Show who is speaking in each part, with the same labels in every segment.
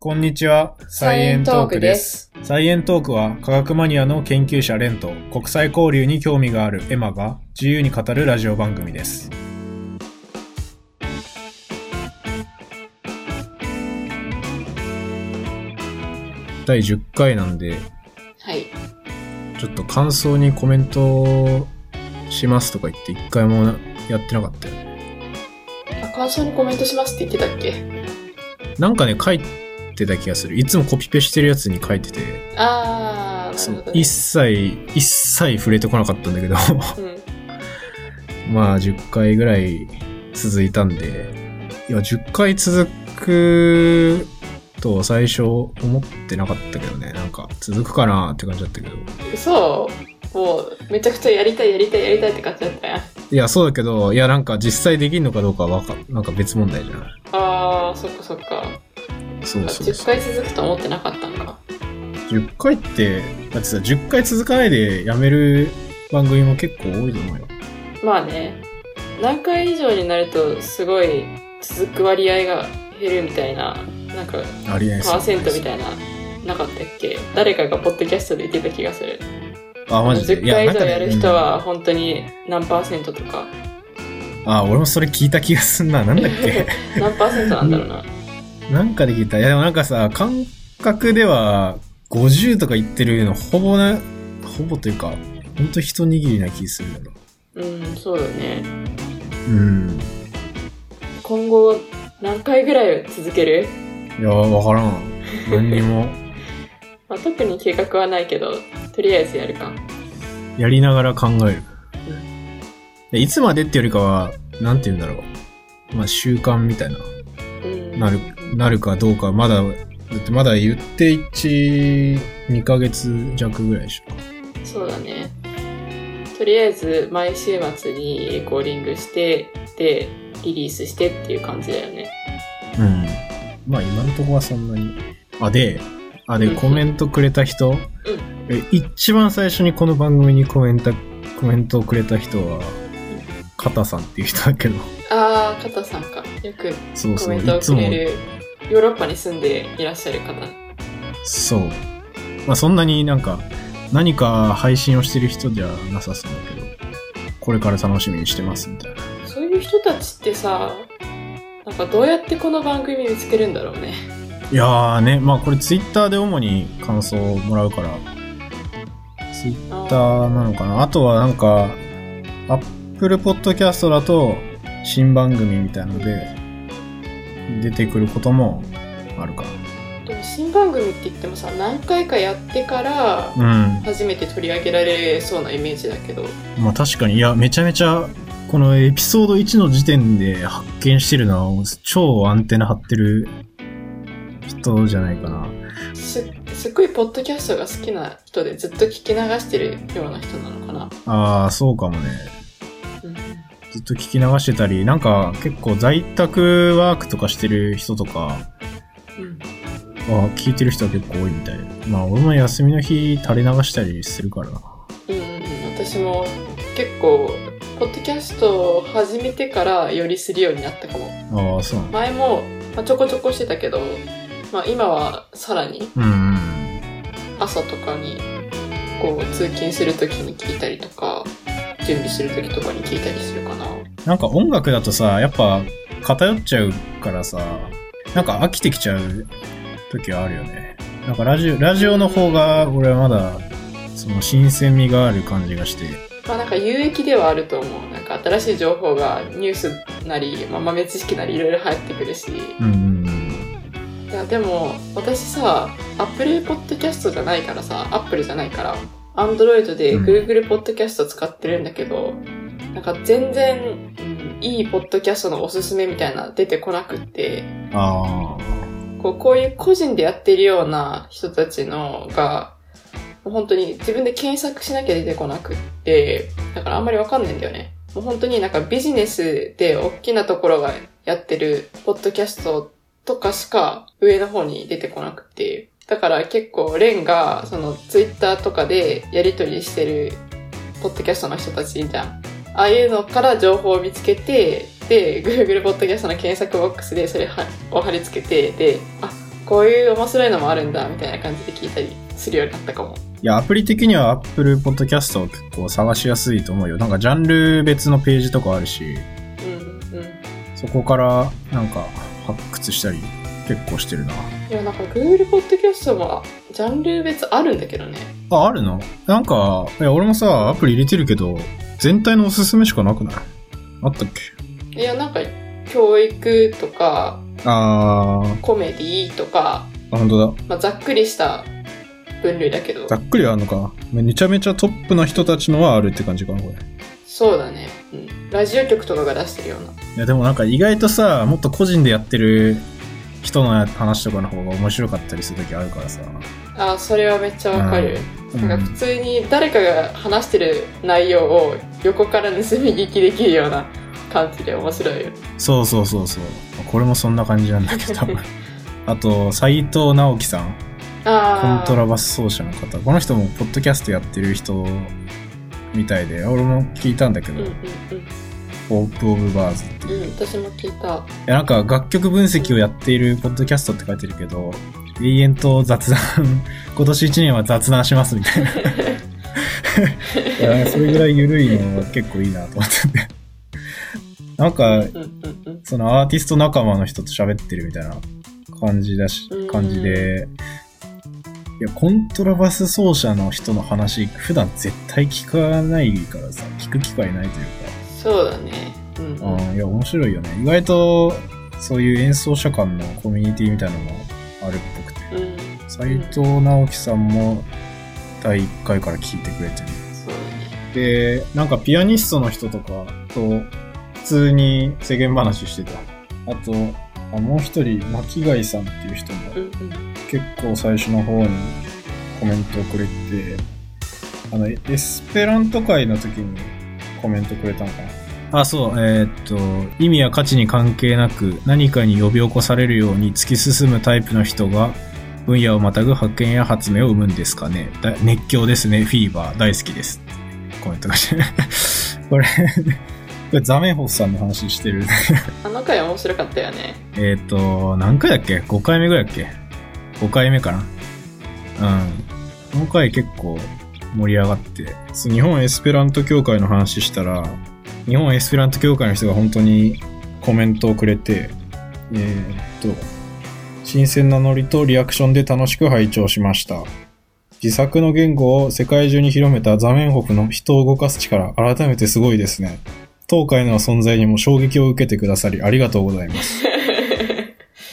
Speaker 1: こんにちは、サイエントークです。サイエントークは科学マニアの研究者レンと国際交流に興味があるエマが自由に語るラジオ番組です。第10回なんで、
Speaker 2: はい。
Speaker 1: ちょっと感想にコメントしますとか言って一回もやってなかったよね。
Speaker 2: あ、感想にコメントしますって言ってたっけ？
Speaker 1: なんかね、書いてた気がする。いつもコピペしてるやつに書いてて、
Speaker 2: あー、な
Speaker 1: そ。一切、一切触れてこなかったんだけど、
Speaker 2: うん。
Speaker 1: まあ10回ぐらい続いたんで、いや、10回続くと最初思ってなかったけどね、なんか続くかなって感じだったけど。
Speaker 2: 嘘もう、めちゃくちゃやりたい、やりたい、やりたいって感じだったやん。
Speaker 1: いや、そうだけど、いや、なんか実際できるのかどうかはわか、なんか別問題じゃない？
Speaker 2: あー、そっかそっか。10
Speaker 1: そうそうそう。
Speaker 2: 回続くと思ってなかったんか。
Speaker 1: 10回って、だってさ、10回続かないでやめる番組も結構多いと思うよ。
Speaker 2: まあね、何回以上になると、すごい続く割合が減るみたいな、なんか、
Speaker 1: ありえない
Speaker 2: パーセントみ
Speaker 1: い
Speaker 2: たいな、なかったっけ？誰かがポッドキャストで言ってた気がする。
Speaker 1: な。あ、マジで
Speaker 2: ？10回以上やる人
Speaker 1: うん
Speaker 2: は、本当に何パーセントとか、
Speaker 1: あ、俺もそれ聞いた気がすんな。なんだっけ？
Speaker 2: 何パーセントなんだろうな。
Speaker 1: なんかで聞いた。いや、でもなんかさ、感覚では、50とか言ってるの、ほぼな、ほぼというか、ほんと一握りな気するんだよ
Speaker 2: うん、そうだね。
Speaker 1: な。うん。
Speaker 2: 今後、何回ぐらい続ける？
Speaker 1: いや、わからん。何にも。
Speaker 2: まあ、特に計画はないけど、とりあえずやるか。
Speaker 1: やりながら考える。でいつまでってよりかは、なんて言うんだろう。まあ、習慣みたいな。
Speaker 2: うん。
Speaker 1: なる、なるかどうか、まだ、だってまだ言って1、2ヶ月弱ぐらいでしょ。
Speaker 2: そうだね。とりあえず、毎週末にレコーディングして、で、リリースしてっていう感じだよね。
Speaker 1: うん。まあ今のところはそんなに。あ、で、あ、で、
Speaker 2: うん
Speaker 1: コメントくれた人、え一番最初にこの番組にコメント、コメントをくれた人は、カタさんっていう人だけど、
Speaker 2: あー、加藤さんか。よくコメントを
Speaker 1: いつも、
Speaker 2: くれる、ヨーロッパに住んでいらっしゃる方。
Speaker 1: そう。まあそんなになんか、何か配信をしてる人じゃなさそうだけど、これから楽しみにしてますみたいな。
Speaker 2: そういう人たちってさ、なんかどうやってこの番組見つけるんだろうね。
Speaker 1: いやーね、まあこれツイッターで主に感想をもらうから、ツイッターなのかな？あとはなんか、アップルポッドキャストだと、新番組みたいので、出てくることもあるか
Speaker 2: 新番組って言ってもさ、何回かやってから、
Speaker 1: な。
Speaker 2: 初めて取り上げられそうなイメージだけど。
Speaker 1: うん。まあ確かに、いや、めちゃめちゃ、このエピソード1の時点で発見してるのは、超アンテナ張ってる人じゃないかな。
Speaker 2: すすっごいポッドキャストが好きな人でずっと聞き流してるような人なのかな。
Speaker 1: ああ、そうかもね。
Speaker 2: うん、
Speaker 1: ずっと聞き流してたり、なんか結構在宅ワークとかしてる人とか、
Speaker 2: うん。
Speaker 1: あ聞いてる人は結構多いみたい。まあ俺も休みの日垂れ流したりするからな。
Speaker 2: うん私も結構、ポッドキャストを始めてからよりするようになったかも。
Speaker 1: ああ、そう。
Speaker 2: 前も、まあ、ちょこちょこしてたけど、まあ今はさらに
Speaker 1: うんうん。
Speaker 2: 朝とかに、こう通勤するときに聞いたりとか、準備するときとかに聞いたりするかな。
Speaker 1: なんか音楽だとさ、やっぱ偏っちゃうからさ、なんか飽きてきちゃう時はあるよね。なんかラジオ、ラジオの方が俺はまだ、その新鮮味がある感じがして。
Speaker 2: まあなんか有益ではあると思う。なんか新しい情報がニュースなり、まあ、豆知識なりいろいろ入ってくるし。
Speaker 1: うんうん
Speaker 2: いやでも私さ、Apple Podcast じゃないからさ、Apple じゃないから、Android で
Speaker 1: うん
Speaker 2: Google Podcast 使ってるんだけど、なんか全然、うんいいポッドキャストのおすすめみたいな出てこなくって、こうこういう個人でやってるような人たちのが、もう本当に自分で検索しなきゃ出てこなくって、だからあんまりわかんないんだよね。もう本当になんかビジネスで大きなところがやってるポッドキャストとかしか上の方に出てこなくて。だから結構レンがそのツイッターとかでやり取りしてるポッドキャストの人たちじゃん。ああいうのから情報を見つけて、で、Google ポッドキャストの検索ボックスでそれはを貼り付けて、で、あ、こういう面白いのもあるんだ、みたいな感じで聞いたりするようになったかも。
Speaker 1: いや、アプリ的には Apple Podcast を結構探しやすいと思うよ。なんかジャンル別のページとかあるし、
Speaker 2: うん、うん。
Speaker 1: そこからなんか発掘したり結構してるな。
Speaker 2: いや、なんか Google Podcast もジャンル別あるんだけどね。
Speaker 1: あ、あるの？なんか、いや、俺もさ、アプリ入れてるけど、全体のおすすめしかなくない？あったっけ？
Speaker 2: いや、なんか教育とか
Speaker 1: あー、
Speaker 2: コメディとか、
Speaker 1: あ、本当だ。
Speaker 2: まあ、ざっくりした分類だけど
Speaker 1: ざ。っくりあるのか。めちゃめちゃトップな人たちのはあるって感じかな、これ。
Speaker 2: そうだね。うん。ラジオ局とかが出してるような。
Speaker 1: いや、でもなんか意外とさ、もっと個人でやってる人の話とかの方が面白かったりするときあるからさ。
Speaker 2: あーそれはめっちゃわかる。
Speaker 1: うん
Speaker 2: なんか普通に誰かが話してる内容を横から盗み聞きできるような感じで面白いよ。
Speaker 1: そうそうそうそう。これもそんな感じなんだけど。あと、斎藤直樹さん。コ。ントラバス奏者の方。この人もポッドキャストやってる人みたいで、俺も聞いたんだけど、
Speaker 2: うんうん
Speaker 1: ポープオブバーズって
Speaker 2: うん。
Speaker 1: いう。
Speaker 2: うん、私も聞いた。
Speaker 1: いやなんか楽曲分析をやっているポッドキャストって書いてるけど、永遠と雑談、今年1年は雑談しますみたいな。いやそれぐらい緩いのは結構いいなと思ってて。なんか。そのアーティスト仲間の人と喋ってるみたいな感じだし
Speaker 2: うん、
Speaker 1: 感じで、いや、コントラバス奏者の人の話、普段絶対聞かないからさ、聞く機会ないという
Speaker 2: そうだね。うん、
Speaker 1: いや、面白いよね。意外と、そういう演奏者間のコミュニティみたいなのもあるっぽくて。
Speaker 2: うん。
Speaker 1: 斎藤直樹さんも第1回から聞いてくれてる。
Speaker 2: そうだね。
Speaker 1: で、なんかピアニストの人とかと普通に世間話してた。あと、あもう一人、巻貝さんっていう人も。結構最初の方にコメントをくれて、あの、エスペラント会の時にコメントくれたのかな。あ、そう、えーっと、意味や価値に関係なく何かに呼び起こされるように突き進むタイプの人が分野をまたぐ発見や発明を生むんですかね。だ熱狂ですね、フィーバー大好きです。コメントがして。これ、これザメホフさんの話してる。
Speaker 2: あの回面白かったよね。
Speaker 1: えっと、何回だっけ ?5 回目ぐらいだっけ ?5 回目かなうん。この回結構盛り上がって、日本エスペラント協会の話したら、日本エスペラント協会の人が本当にコメントをくれて、えーっと、新鮮なノリとリアクションで楽しく拝聴しました。自作の言語を世界中に広めたザメンホフの人を動かす力、改めてすごいですね。当会の存在にも衝撃を受けてくださりありがとうございます。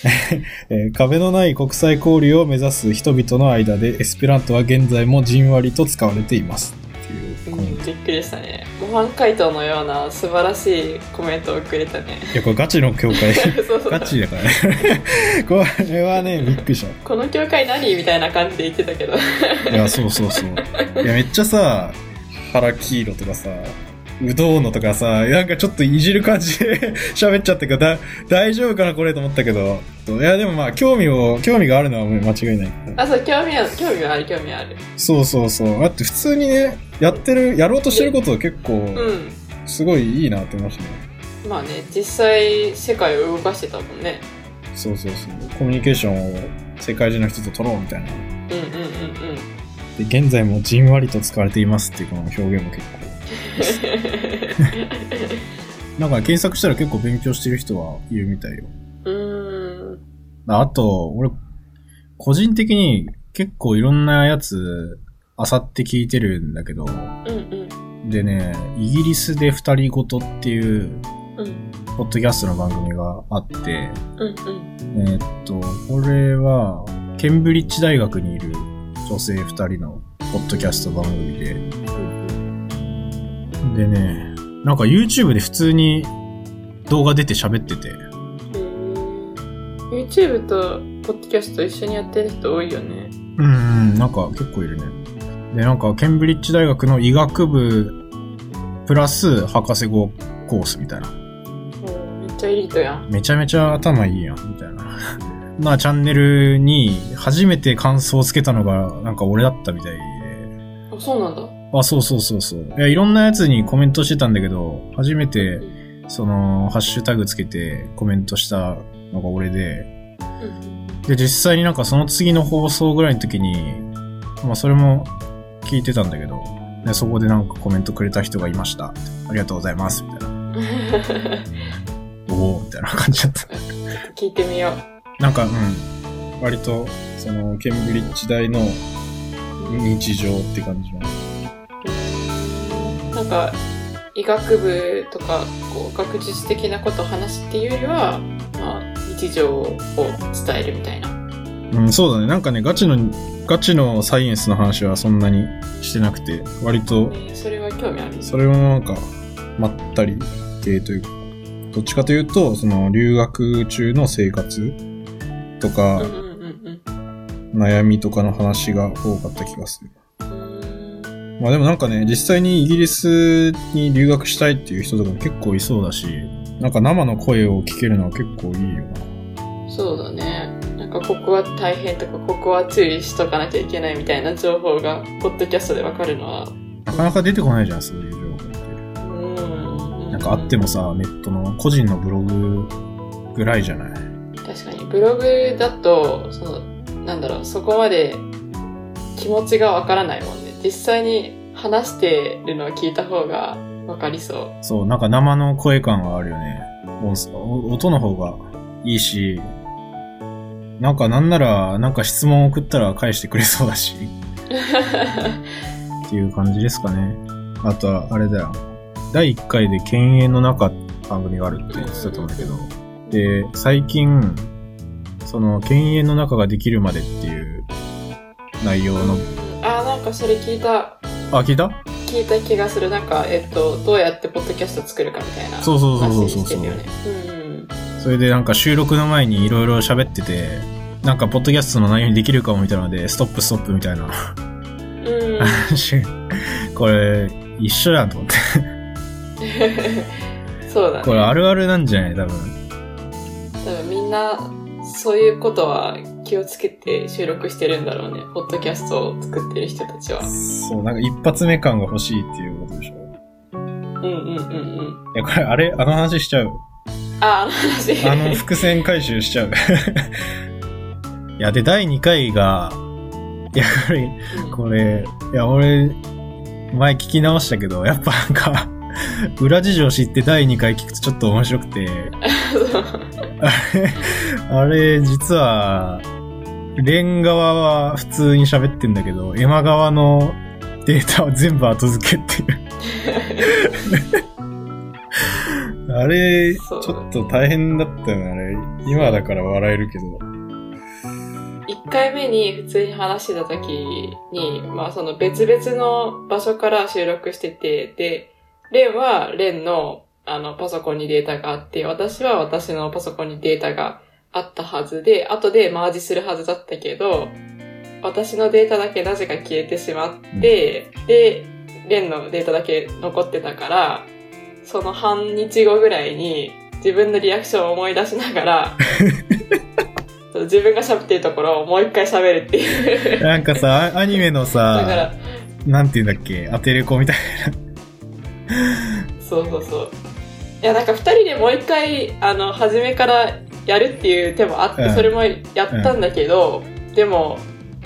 Speaker 1: えー壁のない国際交流を目指す人々の間でエスペラントは現在もじんわりと使われています。っていうコメント。
Speaker 2: びっくりしたね。模範解答のような素晴らしいコメントをくれたね。
Speaker 1: いや、これガチの協会。ガチだからね。これはね、びっくりし
Speaker 2: この教会何みたいな感じで言ってたけど。
Speaker 1: た。いや、そうそうそう。いや、めっちゃさ、腹黄色とかさ、うどんのとかさ、なんかちょっといじる感じで 喋っちゃったけど、だ、大丈夫かなこれと思ったけど。いや、でもまあ、興味を、興味があるのはもう間違いない。
Speaker 2: あ、そう、興味ある、興味はある、興味ある。
Speaker 1: そうそうそう。だって普通にね、やってる、やろうとしてることは結構、
Speaker 2: うん。
Speaker 1: すごいいいなって思いましたね。
Speaker 2: まあね、実際世界を動かしてたもんね。
Speaker 1: そうそうそう。コミュニケーションを世界中の人と取ろうみたいな。
Speaker 2: うんうんうんうん。
Speaker 1: で、現在もじんわりと使われていますっていうこの表現も結構。なんか検索したら結構勉強してる人はいるみたいよ。
Speaker 2: うーん。
Speaker 1: あと、俺、個人的に結構いろんなやつ、あさって聞いてるんだけど、
Speaker 2: うんうん。
Speaker 1: でね、イギリスで二人ごとっていう、
Speaker 2: うん
Speaker 1: ポッドキャストの番組があって、
Speaker 2: うんうん。
Speaker 1: えーっと、これは、ケンブリッジ大学にいる女性二人のポッドキャスト番組で、でね、なんか YouTube で普通に動画出て喋ってて、
Speaker 2: YouTube とポッドキャスト一緒にやってる人多いよね。
Speaker 1: うんうん、なんか結構いるね。で、なんかケンブリッジ大学の医学部プラス博士号コースみたいな。
Speaker 2: めっちゃエリートやん。
Speaker 1: めちゃめちゃ頭いいやん、みたいな。まあチャンネルに初めて感想をつけたのがなんか俺だったみたいで。
Speaker 2: あ、そうなんだ。
Speaker 1: あ、そうそうそうそう。いや、いろんなやつにコメントしてたんだけど、初めて、その、ハッシュタグつけてコメントしたのが俺で、
Speaker 2: うん
Speaker 1: で、実際になんかその次の放送ぐらいの時に、まあそれも聞いてたんだけど、でそこでなんかコメントくれた人がいました。ありがとうございます。みたいな。おおみたいな感じだった。
Speaker 2: 聞いてみよう。
Speaker 1: なんか、うん。割と、その、ケンブリッジ大の日常って感じの。
Speaker 2: なんか、医学部とか、こう、学術的なことを話すっていうよりは、まあ、日常を伝えるみたいな。
Speaker 1: うん、そうだね。なんかね、ガチの、ガチのサイエンスの話はそんなにしてなくて、割と、
Speaker 2: えーそれは興味ある。
Speaker 1: それもなんか、まったり系というか、どっちかというと、その、留学中の生活とか
Speaker 2: うん、うんうん
Speaker 1: 悩みとかの話が多かった気がする。まあでもなんかね、実際にイギリスに留学したいっていう人とかも結構いそうだし、なんか生の声を聞けるのは結構いいよな。
Speaker 2: そうだね。なんか、ここは大変とか、ここは注意しとかなきゃいけないみたいな情報が、ポッドキャストでわかるのは、
Speaker 1: なかなか出てこないじゃん、そういう情報って。
Speaker 2: うん。
Speaker 1: なんかあってもさ、ネットの個人のブログぐらいじゃない？
Speaker 2: 確かに、ブログだと、その、なんだろう、そこまで気持ちがわからないもんね。実際に話してるのを聞いた方がわかりそう。
Speaker 1: そう、なんか生の声感があるよね。音の方がいいし、なんかなんなら、なんか質問送ったら返してくれそうだし、っていう感じですかね。あとは、あれだよ。第1回で犬猿の中番組があるって言ってたと思うんだけど、で、最近、その、犬猿の中ができるまでっていう内容の、
Speaker 2: かそれ聞いた、
Speaker 1: あ、聞いた？
Speaker 2: 聞いた気がする。なんか、えっと、どうやってポッドキャスト作るかみたいな。
Speaker 1: そうそうそうそうそう。
Speaker 2: うん。
Speaker 1: それでなんか収録の前にいろいろ喋ってて、なんかポッドキャストの内容にできるかもみたいなので、ストップストップみたいな
Speaker 2: うん。
Speaker 1: 話。これ、一緒やんと思って。
Speaker 2: そうだね。
Speaker 1: これあるあるなんじゃない？多分。
Speaker 2: 多分みんな、そういうことは気をつけて収録してるんだろうね。ポッドキャストを作ってる人たちは。
Speaker 1: そう、なんか一発目感が欲しいっていうことでしょ？
Speaker 2: うんうんうんうん。
Speaker 1: いや、これあれ、あの話しちゃう？
Speaker 2: あ、あの話。
Speaker 1: あの伏線回収しちゃう？いや、で、第2回が、いや、これ、
Speaker 2: うん
Speaker 1: これ、いや、俺、前聞き直したけど、やっぱなんか、裏事情知って第2回聞くとちょっと面白くて、あれ、あれ、実は、レン側は普通に喋ってんだけど、エマ側のデータは全部後付けっていう。あれ、ちょっと大変だったよね、あれ。今だから笑えるけど。
Speaker 2: 1回目に普通に話してた時に、まあその別々の場所から収録してて、で、レンはレンのあのパソコンにデータがあって、私は私のパソコンにデータがあったはずで、後でマージするはずだったけど、私のデータだけなぜか消えてしまって、で、レンのデータだけ残ってたから、その半日後ぐらいに自分のリアクションを思い出しながら、自分が喋ってるところをもう一回喋るっていう。
Speaker 1: なんかさ、アアニメの
Speaker 2: だから
Speaker 1: さ、、なんて言うんだっけ、アテレコみたい
Speaker 2: そうそうそう。いや、なんか二人でもう一回、あの、初めからやるっていう手もあって、
Speaker 1: うん
Speaker 2: それもやったんだけど、でも、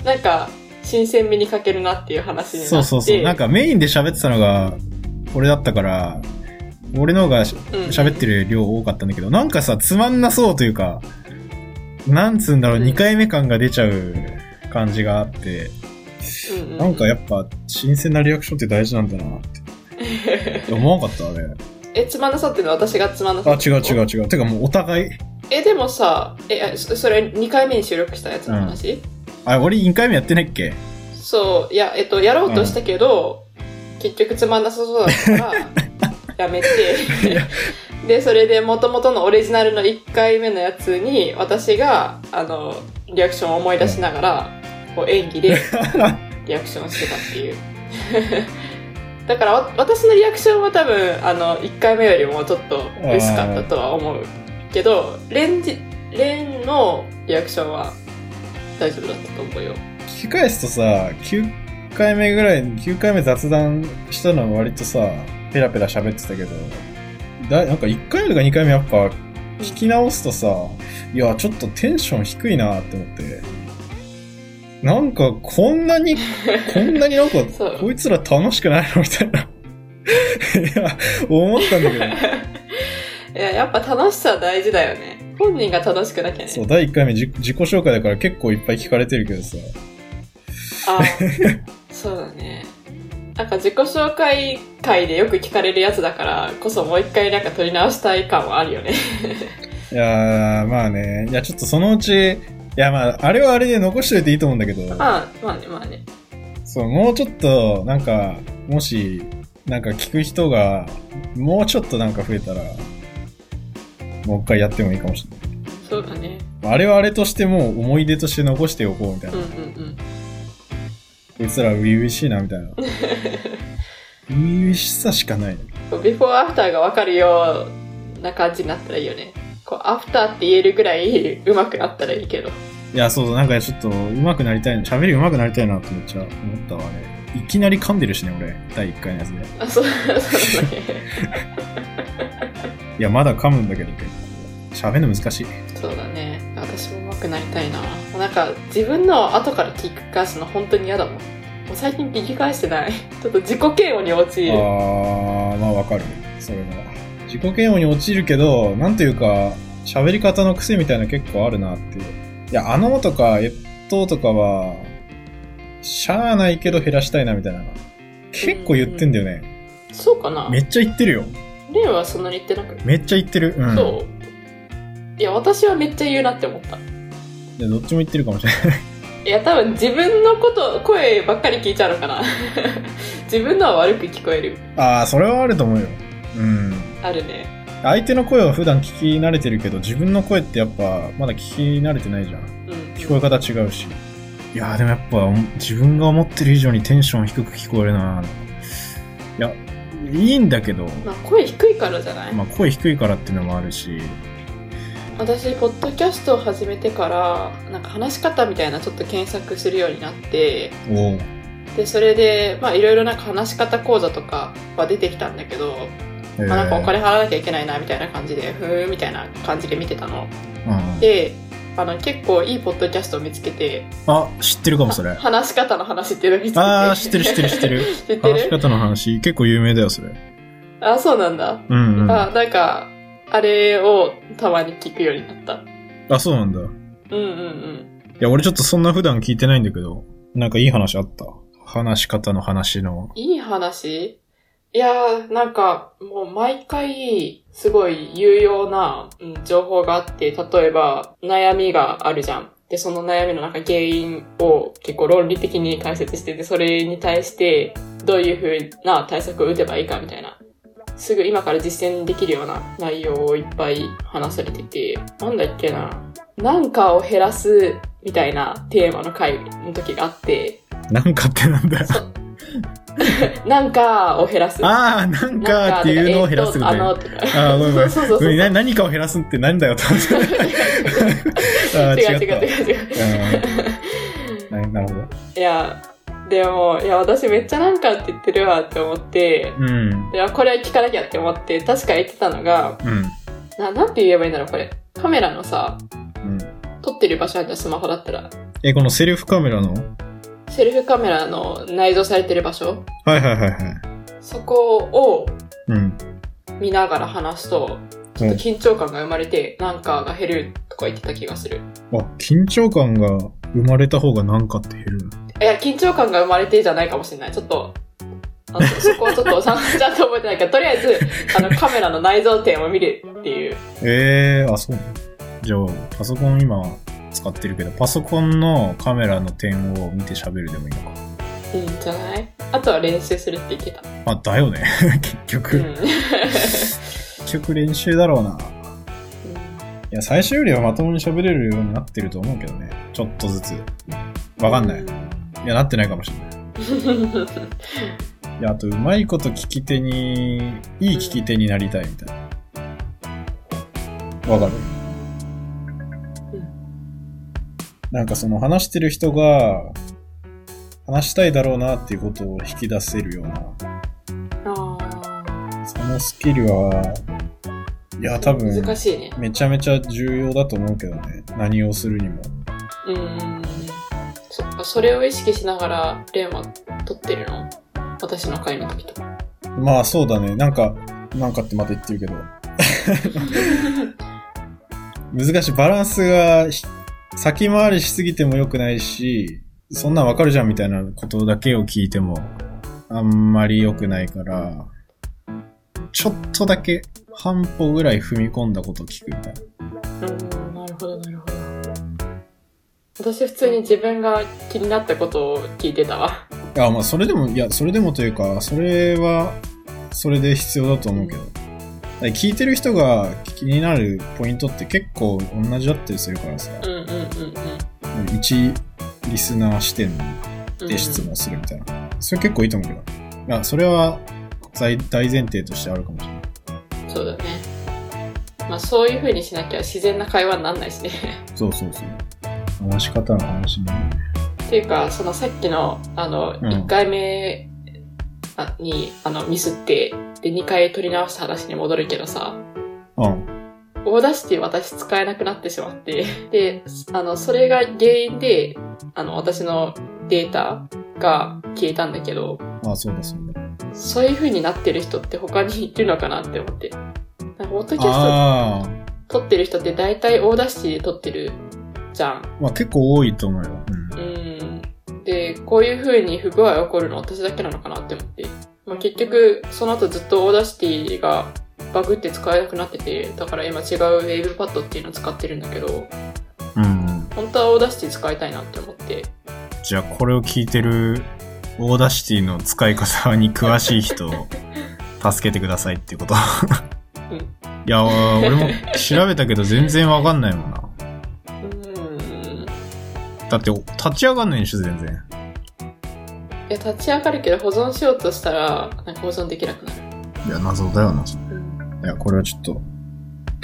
Speaker 2: なんか、新鮮味に欠けるなっていう話になって。
Speaker 1: な。そうそうそう。なんかメインで喋ってたのが、俺だったから、俺の方が喋ってる量多かったんだけど、なんかさ、つまんなそうというか、なんつうんだろう、
Speaker 2: うん
Speaker 1: 2回目感が出ちゃう感じがあって、
Speaker 2: うんうん、
Speaker 1: なんかやっぱ、新鮮なリアクションって大事なんだなって。思わなかったあれ。
Speaker 2: え、つまんなさっていうのは私がつまんなさ
Speaker 1: あ、違う違う違う。てかもうお互い、
Speaker 2: え、でもさ、え、あそそれ2回目に収録したやつの話、
Speaker 1: あ、俺2回目やってないっけ？
Speaker 2: そう、いや、えっと、やろうとしたけど、結局つまんなさそうだったから、やめて、で、それで元々のオリジナルの1回目のやつに、私が、あの、リアクションを思い出しながら、こう演技で リアクションしてたっていう。だからわ、私のリアクションは多分、あの、1回目よりもちょっと薄かったとは思うけど、レンジ、レンのリアクションは大丈夫だったと思うよ。
Speaker 1: 聞き返すとさ、9回目ぐらい、9回目雑談したのは割とさ、ペラペラ喋ってたけど、だなんか1回目とか2回目やっぱ聞き直すとさ、いや、ちょっとテンション低いなって思って。なんか、こんなに、こんなになんかこいつら楽しくないのみたいな。いや、思ったんだけど。
Speaker 2: いや、やっぱ楽しさ大事だよね。本人が楽しくなきゃね。
Speaker 1: そう、第1回目自自己紹介だから結構いっぱい聞かれてるけどさ。
Speaker 2: あ、そうだね。なんか自己紹介会でよく聞かれるやつだからこそもう一回なんか取り直したい感はあるよね。
Speaker 1: いやー、まあね。いや、ちょっとそのうち、いや、まあ、あれはあれで残しといていいと思うんだけど、
Speaker 2: まあ、まあね、まあね。
Speaker 1: そう、もうちょっと、なんか、もし、なんか聞く人が、もうちょっとなんか増えたら、もう一回やってもいいかもしれ
Speaker 2: そうだね。
Speaker 1: ない。あれはあれとしてもう思い出として残しておこうみたいな。
Speaker 2: うんうんうん。
Speaker 1: こいつら初々しいなみたいな。初々しさしかない。
Speaker 2: こうビフォーアフターがわかるような感じになったらいいよね。こう、アフターって言えるぐらい上手くなったらいいけど。
Speaker 1: いや、そうそう、なんかちょっと上手くなりたいな、喋り上手くなりたいなとめっちゃ思ったわね。いきなり噛んでるしね、俺。第1回のやつで。
Speaker 2: あ、そう、そうだね。
Speaker 1: いや、まだ噛むんだけど、結構。喋るの難しい。
Speaker 2: そうだね。私も上手くなりたいな。なんか、自分の後から聞き返すの本当に嫌だもん。もう最近聞き返してない。ちょっと自己嫌悪に陥る。
Speaker 1: あー、まあわかる。それは。自己嫌悪に陥るけど、なんというか、喋り方の癖みたいなの結構あるなっていう。いや、あのとか、えっととかは、しゃーないけど減らしたいなみたいな。結構言ってんだよね。
Speaker 2: そうかな
Speaker 1: めっちゃ言ってるよ。
Speaker 2: レイはそんなに言ってなく？
Speaker 1: めっちゃ言ってる。うん。
Speaker 2: そう。いや、私はめっちゃ言うなって思った。
Speaker 1: いやどっちも言ってるかもしれない。
Speaker 2: いや、多分自分のこと、声ばっかり聞いちゃうのかな。自分のは悪く聞こえる。
Speaker 1: あー、それはあると思うよ。うん。
Speaker 2: あるね。
Speaker 1: 相手の声は普段聞き慣れてるけど、自分の声ってやっぱ、まだ聞き慣れてないじゃん。
Speaker 2: うん。
Speaker 1: 聞こえ方違うし。いやーでもやっぱ自分が思ってる以上にテンション低く聞こえるな。いや、いいんだけど、
Speaker 2: まあ、声低いからじゃない、
Speaker 1: まあ声低いからっていうのもあるし、
Speaker 2: 私、ポッドキャストを始めてから、なんか話し方みたいなちょっと検索するようになって、
Speaker 1: おう。
Speaker 2: で、それで、まあ、いろいろなんか話し方講座とかは出てきたんだけど、
Speaker 1: えー。
Speaker 2: まあ、なんかお金払わなきゃいけないな、みたいな感じで、ふーん、みたいな感じで見てたの。
Speaker 1: うん。
Speaker 2: で、あの、結構いいポッドキャストを見つけて、
Speaker 1: あ、知ってるかもそれ。
Speaker 2: 話し方の話っていうのを見つけて。
Speaker 1: あー、知ってる知ってる知ってる。
Speaker 2: 知ってる
Speaker 1: 話し方の話、結構有名だよ、それ。
Speaker 2: あ、そうなんだ。
Speaker 1: うんうん。あ、
Speaker 2: あ、なんか、あれをたまに聞くようになった。
Speaker 1: そうなんだ。い
Speaker 2: うんうんうん。
Speaker 1: や、俺ちょっとそんな普段聞いてないんだけど、なんかいい話あった？話し方の話の。
Speaker 2: いい話？いやー、なんか、もう毎回、すごい有用な、うん情報があって、例えば、悩みがあるじゃん。で、その悩みのなんか原因を結構論理的に解説してて、それに対して、どういう風な対策を打てばいいかみたいな。すぐ今から実践できるような内容をいっぱい話されてて、なんだっけな。なんかを減らすみたいなテーマの回の時があって、
Speaker 1: なんかってなんだよ。
Speaker 2: なんかを減らす。
Speaker 1: あー、なんかっていうのを減らすみたい
Speaker 2: あ。
Speaker 1: あー、ごめんごめん。
Speaker 2: そうそうそ
Speaker 1: 何かを減らすって何だよと思って。
Speaker 2: 違う違う
Speaker 1: 違
Speaker 2: う違う。
Speaker 1: うんななるほど。
Speaker 2: いや、でも、いや、私めっちゃなんかって言ってるわって思って、
Speaker 1: うん。
Speaker 2: いや、これは聞かなきゃって思って、確か言ってたのが、
Speaker 1: うん。
Speaker 2: な、なんて言えばいいんだろう、これ。カメラのさ、
Speaker 1: うん。
Speaker 2: 撮ってる場所あるじゃん、スマホだったら。
Speaker 1: え、このセルフカメラの？
Speaker 2: セルフカメラの内蔵されてる場所
Speaker 1: はいはいはいはい。
Speaker 2: そこを
Speaker 1: うん。
Speaker 2: 見ながら話すと、ちょっと緊張感が生まれて、なんかが減るとか言ってた気がする。
Speaker 1: あ、緊張感が生まれた方がなんかって減るの？
Speaker 2: いや、緊張感が生まれてじゃないかもしれない。ちょっと、あのそこはちょっとちゃんちゃんと覚えてないから、とりあえず、あの、カメラの内蔵点を見るっていう。
Speaker 1: えー、あ、そうなのじゃあ、パソコン今使ってるけど、パソコンのカメラの点を見て喋るでもいいのか。
Speaker 2: いいんじゃない？あとは練習するって言ってた。
Speaker 1: あ、だよね。結局。
Speaker 2: うん。
Speaker 1: 結局練習だろうな。いや、最初よりはまともに喋れるようになってると思うけどね。ちょっとずつ。わかんない。いや、なってないかもしれない。いや、あと、うまいこと聞き手に、いい聞き手になりたいみたいな。わかる？なんかその話してる人が、話したいだろうなっていうことを引き出せるような、
Speaker 2: あ
Speaker 1: そのスキルは、いや、多分、
Speaker 2: 難しいね。
Speaker 1: めちゃめちゃ重要だと思うけどね。何をするにも。
Speaker 2: うーん。そっか、それを意識しながら、レンは撮ってるの？私の回の時とか。
Speaker 1: まあそうだね。なんか、なんかってまた言ってるけど。難しい。バランスがひ先回りしすぎても良くないし、そんなんわかるじゃんみたいなことだけを聞いても、あんまり良くないから、ちょっとだけ半歩ぐらい踏み込んだことを聞くみたいな。
Speaker 2: うーん、なるほど、なるほど。私普通に自分が気になったことを聞いてたわ。
Speaker 1: あ、まあそれでも、いや、それでもというか、それは、それで必要だと思うけど。聞いてる人が気になるポイントって結構同じだったりするからさ。
Speaker 2: うんうんうんうん。
Speaker 1: 一リスナー視点
Speaker 2: うん
Speaker 1: で質問するみたいな。それ結構いいと思うけど。いや、それは大大前提としてあるかもしれない。
Speaker 2: そうだね。まあそういう風にしなきゃ自然な会話になんないしね。
Speaker 1: そうそうそう。話し方の話になるね。
Speaker 2: っていうか、そのさっきの、あの、
Speaker 1: うん
Speaker 2: 1回目あに、あの、ミスって、で、2回取り直した話に戻るけどさ、
Speaker 1: うん。
Speaker 2: Audacity 私使えなくなってしまって、で、あの、それが原因で、あの、私のデータが消えたんだけど、
Speaker 1: あ、そうだそうだ。
Speaker 2: そういう風になってる人って他にいるのかなって思って。なんか、ポッドキャスト撮ってる人って大体 Audacity で撮ってるじゃん。
Speaker 1: まあ結構多いと思うよ。うん。
Speaker 2: うん。で、こういう風に不具合が起こるの私だけなのかなって思って。まあ、結局、その後ずっと Audacity がバグって使えなくなってて、だから今違う WavePad っていうのを使ってるんだけど、
Speaker 1: うん。
Speaker 2: 本当は Audacity 使いたいなって思って。
Speaker 1: じゃあこれを聞いてる Audacity の使い方に詳しい人を 助けてくださいってこと。
Speaker 2: うん。
Speaker 1: いや、俺も調べたけど全然わかんないもんな。
Speaker 2: うん。
Speaker 1: だって立ち上がんないんでしょ、全然。
Speaker 2: いや、立ち上がるけど保存しようとしたら、なんか保存できなくなる。
Speaker 1: いや、謎だよな、それ
Speaker 2: うん。
Speaker 1: いや、これはちょっと、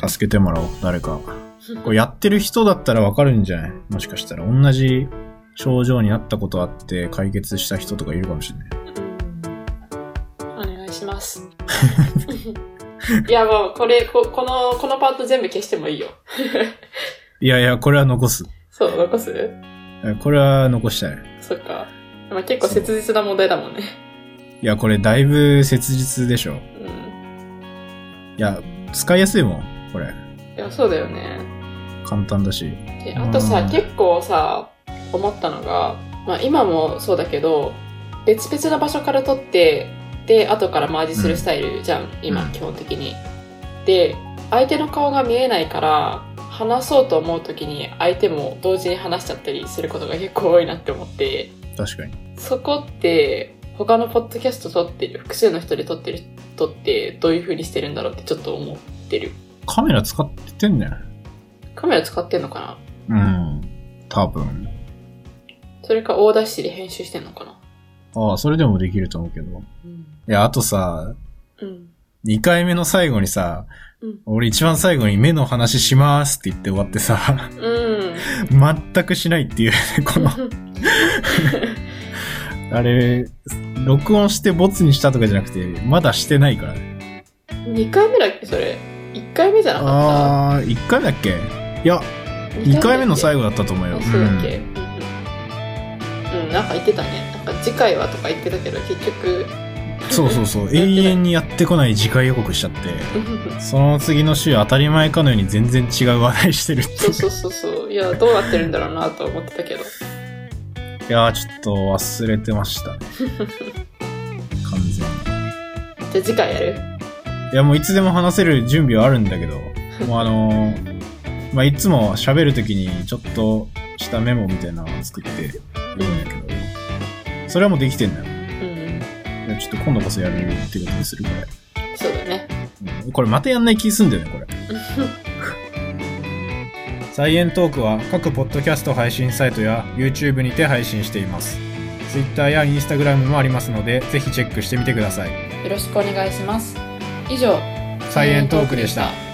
Speaker 1: 助けてもらおう、誰か。これやってる人だったらわかるんじゃない？もしかしたら。同じ症状になったことあって解決した人とかいるかもしれない。
Speaker 2: うん。お願いします。いや、もう、これ、ここの、このパート全部消してもいいよ。
Speaker 1: いやいや、これは残す。
Speaker 2: そう、残す？
Speaker 1: えこれは残したい。
Speaker 2: そっか。まあ、結構切実な問題だもんね。
Speaker 1: いや、これだいぶ切実でしょ。
Speaker 2: うん。
Speaker 1: いや、使いやすいもん、これ。
Speaker 2: いや、そうだよね。
Speaker 1: 簡単だし。
Speaker 2: であとさ、
Speaker 1: うん
Speaker 2: 結構さ、思ったのが、まあ今もそうだけど、別々の場所から撮って、で、後からマージするスタイルじゃん、今、
Speaker 1: うん
Speaker 2: 基本的に。で、相手の顔が見えないから、話そうと思う時に相手も同時に話しちゃったりすることが結構多いなって思って、
Speaker 1: 確かに。
Speaker 2: そこって、他のポッドキャスト撮ってる、複数の人で撮ってる人ってどういう風にしてるんだろうってちょっと思ってる。
Speaker 1: カメラ使ってんね
Speaker 2: カメラ使ってんのかな？
Speaker 1: うん。多分。
Speaker 2: それかオーダーシで編集してんのかな？
Speaker 1: ああ、それでもできると思うけど。
Speaker 2: うん。
Speaker 1: いや、あとさ、
Speaker 2: うん。
Speaker 1: 2回目の最後にさ、
Speaker 2: うん
Speaker 1: 俺一番最後に目の話しますって言って終わってさ、
Speaker 2: うん。
Speaker 1: 全くしないっていうね、この、あれ、録音してボツにしたとかじゃなくて、まだしてないからね。
Speaker 2: 2回目だっけそれ？1回目じゃなかっ
Speaker 1: あー、1回目だっけ？いや、
Speaker 2: た
Speaker 1: 2回目の最
Speaker 2: 後
Speaker 1: 後だったと思うよ。
Speaker 2: あ、そうだっけ、うん、うん、なんか言ってたね。なんか次回はとか言ってたけど、結局、
Speaker 1: そうそうそう。永遠にやってこない次回予告しちゃって、
Speaker 2: う ん
Speaker 1: その次の週当たり前かのように全然違う話題してるって。
Speaker 2: そうそうそうそう。いや、どうなってるんだろうなと思ってたけど。
Speaker 1: いやー、ちょっと忘れてましたね。完全に。
Speaker 2: じゃあ次回やる？
Speaker 1: いや、もういつでも話せる準備はあるんだけど、もうあのーまあ、いつも喋るときにちょっとしたメモみたいなのを作ってるんだけど、それはもうできてんだよ。ちょっと今度こそやるっていうことにするこ
Speaker 2: そうだね。
Speaker 1: れ。うんこれまたやんない気すんだよね、これ。サイエントークは各ポッドキャスト配信サイトや YouTube にて配信しています。Twitter や Instagram もありますので、ぜひチェックしてみてください。
Speaker 2: よろしくお願いします。以上、
Speaker 1: サイエントークでした。